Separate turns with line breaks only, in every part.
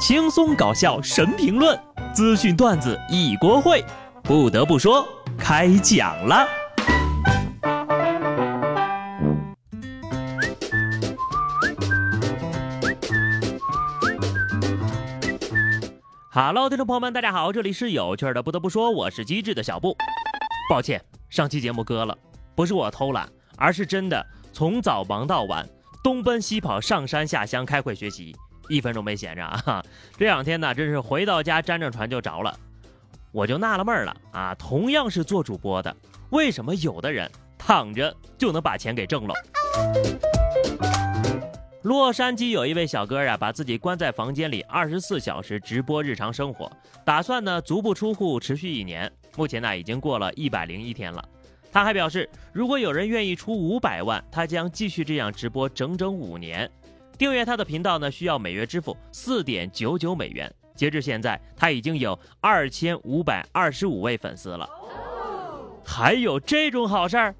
轻松搞笑神评论，资讯段子一锅烩。不得不说，开讲了。Hello，听众朋友们，大家好，这里是有趣的。不得不说，我是机智的小布。抱歉，上期节目割了，不是我偷懒，而是真的从早忙到晚，东奔西跑，上山下乡开会学习。一分钟没闲着啊！这两天呢，真是回到家沾着船就着了。我就纳了闷了啊，同样是做主播的，为什么有的人躺着就能把钱给挣了？洛杉矶有一位小哥啊，把自己关在房间里，二十四小时直播日常生活，打算呢足不出户持续一年。目前呢已经过了一百零一天了。他还表示，如果有人愿意出五百万，他将继续这样直播整整五年。订阅他的频道呢，需要每月支付四点九九美元。截至现在，他已经有二千五百二十五位粉丝了。还有这种好事儿？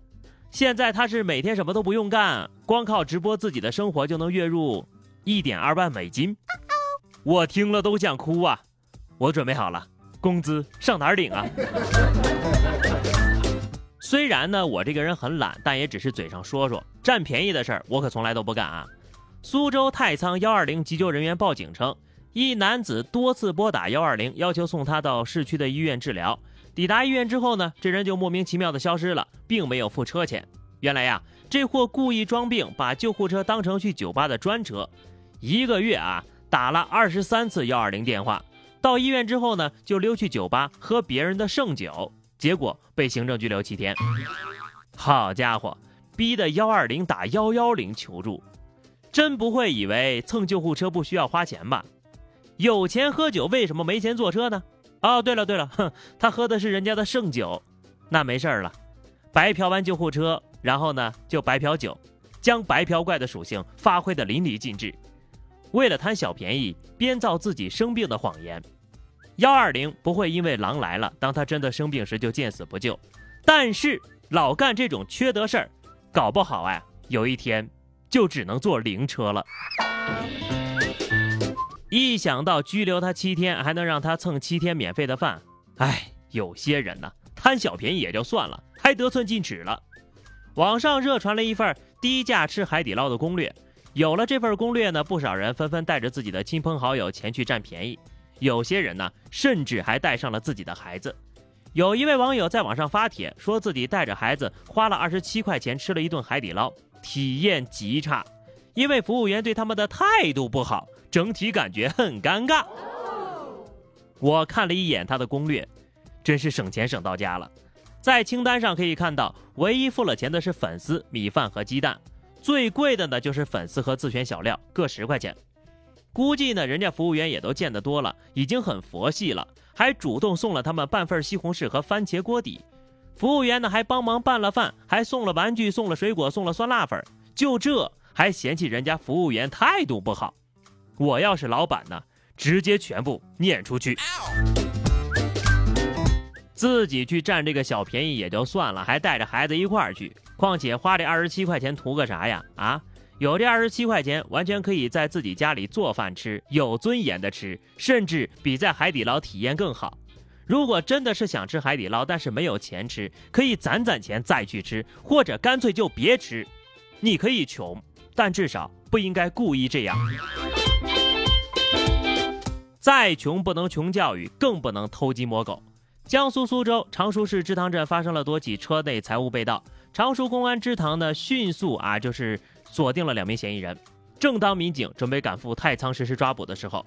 现在他是每天什么都不用干，光靠直播自己的生活就能月入一点二万美金。我听了都想哭啊！我准备好了，工资上哪儿领啊？虽然呢，我这个人很懒，但也只是嘴上说说，占便宜的事儿我可从来都不干啊。苏州太仓幺二零急救人员报警称，一男子多次拨打幺二零，要求送他到市区的医院治疗。抵达医院之后呢，这人就莫名其妙的消失了，并没有付车钱。原来呀，这货故意装病，把救护车当成去酒吧的专车。一个月啊，打了二十三次幺二零电话。到医院之后呢，就溜去酒吧喝别人的剩酒，结果被行政拘留七天。好家伙，逼得幺二零打幺幺零求助。真不会以为蹭救护车不需要花钱吧？有钱喝酒，为什么没钱坐车呢？哦，对了对了，哼，他喝的是人家的剩酒，那没事儿了，白嫖完救护车，然后呢就白嫖酒，将白嫖怪的属性发挥的淋漓尽致。为了贪小便宜，编造自己生病的谎言。幺二零不会因为狼来了，当他真的生病时就见死不救，但是老干这种缺德事儿，搞不好哎，有一天。就只能坐灵车了。一想到拘留他七天，还能让他蹭七天免费的饭，哎，有些人呢贪小便宜也就算了，还得寸进尺了。网上热传了一份低价吃海底捞的攻略，有了这份攻略呢，不少人纷纷带着自己的亲朋好友前去占便宜，有些人呢甚至还带上了自己的孩子。有一位网友在网上发帖，说自己带着孩子花了二十七块钱吃了一顿海底捞。体验极差，因为服务员对他们的态度不好，整体感觉很尴尬。我看了一眼他的攻略，真是省钱省到家了。在清单上可以看到，唯一付了钱的是粉丝、米饭和鸡蛋，最贵的呢就是粉丝和自选小料，各十块钱。估计呢，人家服务员也都见得多了，已经很佛系了，还主动送了他们半份西红柿和番茄锅底。服务员呢还帮忙拌了饭，还送了玩具，送了水果，送了酸辣粉。就这还嫌弃人家服务员态度不好？我要是老板呢，直接全部撵出去。自己去占这个小便宜也就算了，还带着孩子一块儿去。况且花这二十七块钱图个啥呀？啊，有这二十七块钱，完全可以在自己家里做饭吃，有尊严的吃，甚至比在海底捞体验更好。如果真的是想吃海底捞，但是没有钱吃，可以攒攒钱再去吃，或者干脆就别吃。你可以穷，但至少不应该故意这样。再穷不能穷教育，更不能偷鸡摸狗。江苏苏州常熟市支塘镇发生了多起车内财物被盗，常熟公安支塘呢迅速啊就是锁定了两名嫌疑人。正当民警准备赶赴太仓实施抓捕的时候，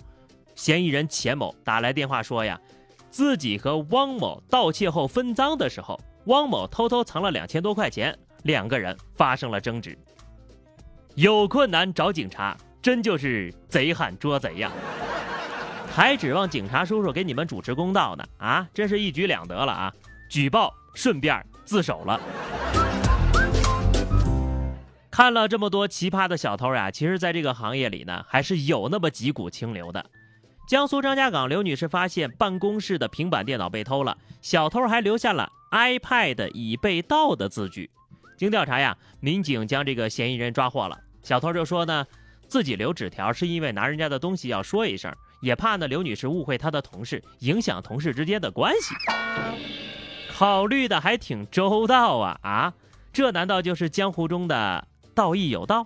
嫌疑人钱某打来电话说呀。自己和汪某盗窃后分赃的时候，汪某偷偷藏了两千多块钱，两个人发生了争执。有困难找警察，真就是贼喊捉贼呀！还指望警察叔叔给你们主持公道呢？啊，真是一举两得了啊！举报顺便自首了。看了这么多奇葩的小偷呀，其实在这个行业里呢，还是有那么几股清流的。江苏张家港刘女士发现办公室的平板电脑被偷了，小偷还留下了 “iPad 已被盗”的字据。经调查呀，民警将这个嫌疑人抓获了。小偷就说呢，自己留纸条是因为拿人家的东西要说一声，也怕呢刘女士误会他的同事，影响同事之间的关系。考虑的还挺周到啊啊！这难道就是江湖中的道义有道？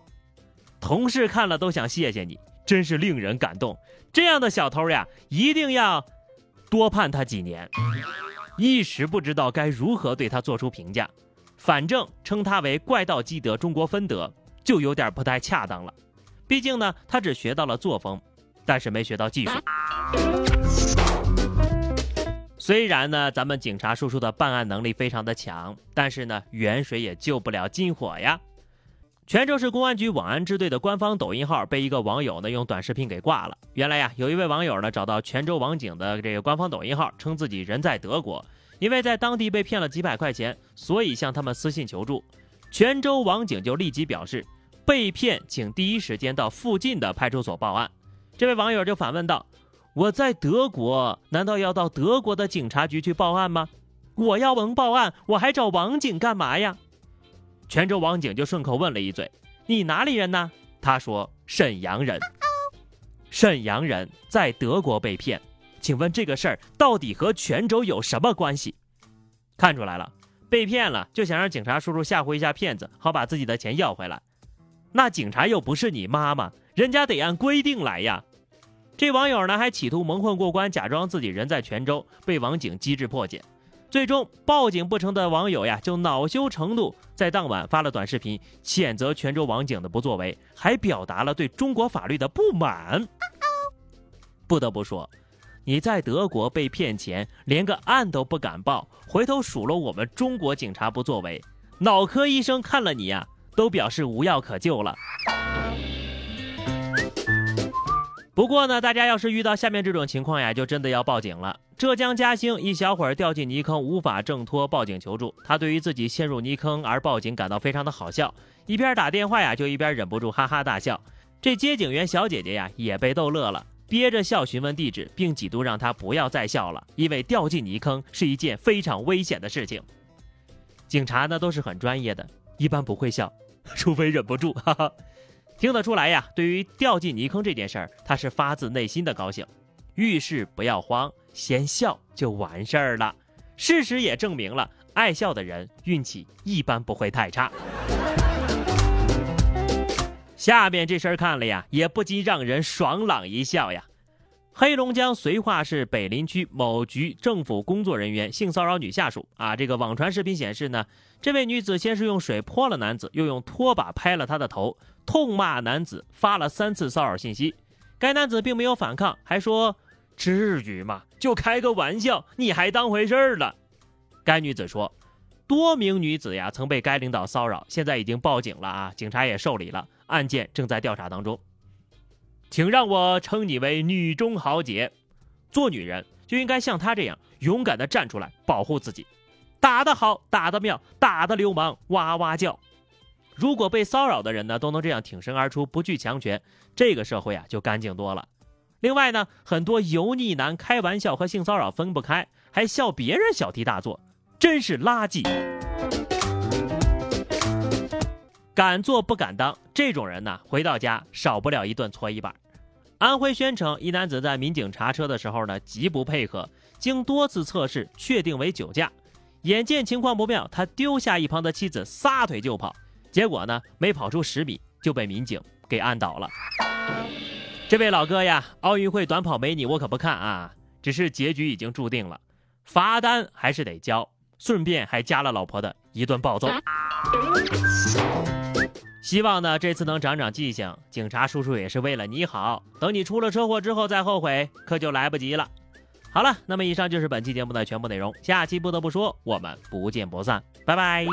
同事看了都想谢谢你，真是令人感动。这样的小偷呀，一定要多判他几年。一时不知道该如何对他做出评价，反正称他为怪盗基德中国分德就有点不太恰当了。毕竟呢，他只学到了作风，但是没学到技术。虽然呢，咱们警察叔叔的办案能力非常的强，但是呢，远水也救不了近火呀。泉州市公安局网安支队的官方抖音号被一个网友呢用短视频给挂了。原来呀，有一位网友呢找到泉州网警的这个官方抖音号，称自己人在德国，因为在当地被骗了几百块钱，所以向他们私信求助。泉州网警就立即表示，被骗请第一时间到附近的派出所报案。这位网友就反问道。我在德国，难道要到德国的警察局去报案吗？我要能报案，我还找网警干嘛呀？泉州网警就顺口问了一嘴：“你哪里人呢？”他说：“沈阳人。”沈阳人在德国被骗，请问这个事儿到底和泉州有什么关系？看出来了，被骗了就想让警察叔叔吓唬一下骗子，好把自己的钱要回来。那警察又不是你妈妈，人家得按规定来呀。这网友呢还企图蒙混过关，假装自己人在泉州，被网警机智破解。最终报警不成的网友呀，就恼羞成怒，在当晚发了短视频，谴责泉州网警的不作为，还表达了对中国法律的不满。不得不说，你在德国被骗钱，连个案都不敢报，回头数落我们中国警察不作为，脑科医生看了你呀，都表示无药可救了。不过呢，大家要是遇到下面这种情况呀，就真的要报警了。浙江嘉兴一小伙儿掉进泥坑，无法挣脱，报警求助。他对于自己陷入泥坑而报警感到非常的好笑，一边打电话呀，就一边忍不住哈哈大笑。这接警员小姐姐呀，也被逗乐了，憋着笑询问地址，并几度让他不要再笑了，因为掉进泥坑是一件非常危险的事情。警察呢都是很专业的，一般不会笑，除非忍不住，哈哈。听得出来呀，对于掉进泥坑这件事儿，他是发自内心的高兴。遇事不要慌，先笑就完事儿了。事实也证明了，爱笑的人运气一般不会太差。下面这事儿看了呀，也不禁让人爽朗一笑呀。黑龙江绥化市北林区某局政府工作人员性骚扰女下属啊，这个网传视频显示呢，这位女子先是用水泼了男子，又用拖把拍了他的头。痛骂男子发了三次骚扰信息，该男子并没有反抗，还说：“至于吗？就开个玩笑，你还当回事儿了？”该女子说：“多名女子呀曾被该领导骚扰，现在已经报警了啊，警察也受理了，案件正在调查当中。请让我称你为女中豪杰，做女人就应该像她这样勇敢的站出来保护自己，打得好，打得妙，打得流氓哇哇叫。”如果被骚扰的人呢都能这样挺身而出，不惧强权，这个社会啊就干净多了。另外呢，很多油腻男开玩笑和性骚扰分不开，还笑别人小题大做，真是垃圾。敢做不敢当，这种人呢回到家少不了一顿搓衣板。安徽宣城一男子在民警查车的时候呢极不配合，经多次测试确定为酒驾，眼见情况不妙，他丢下一旁的妻子撒腿就跑。结果呢，没跑出十米就被民警给按倒了。这位老哥呀，奥运会短跑没你我可不看啊！只是结局已经注定了，罚单还是得交，顺便还加了老婆的一顿暴揍。希望呢这次能长长记性，警察叔叔也是为了你好。等你出了车祸之后再后悔，可就来不及了。好了，那么以上就是本期节目的全部内容，下期不得不说，我们不见不散，拜拜。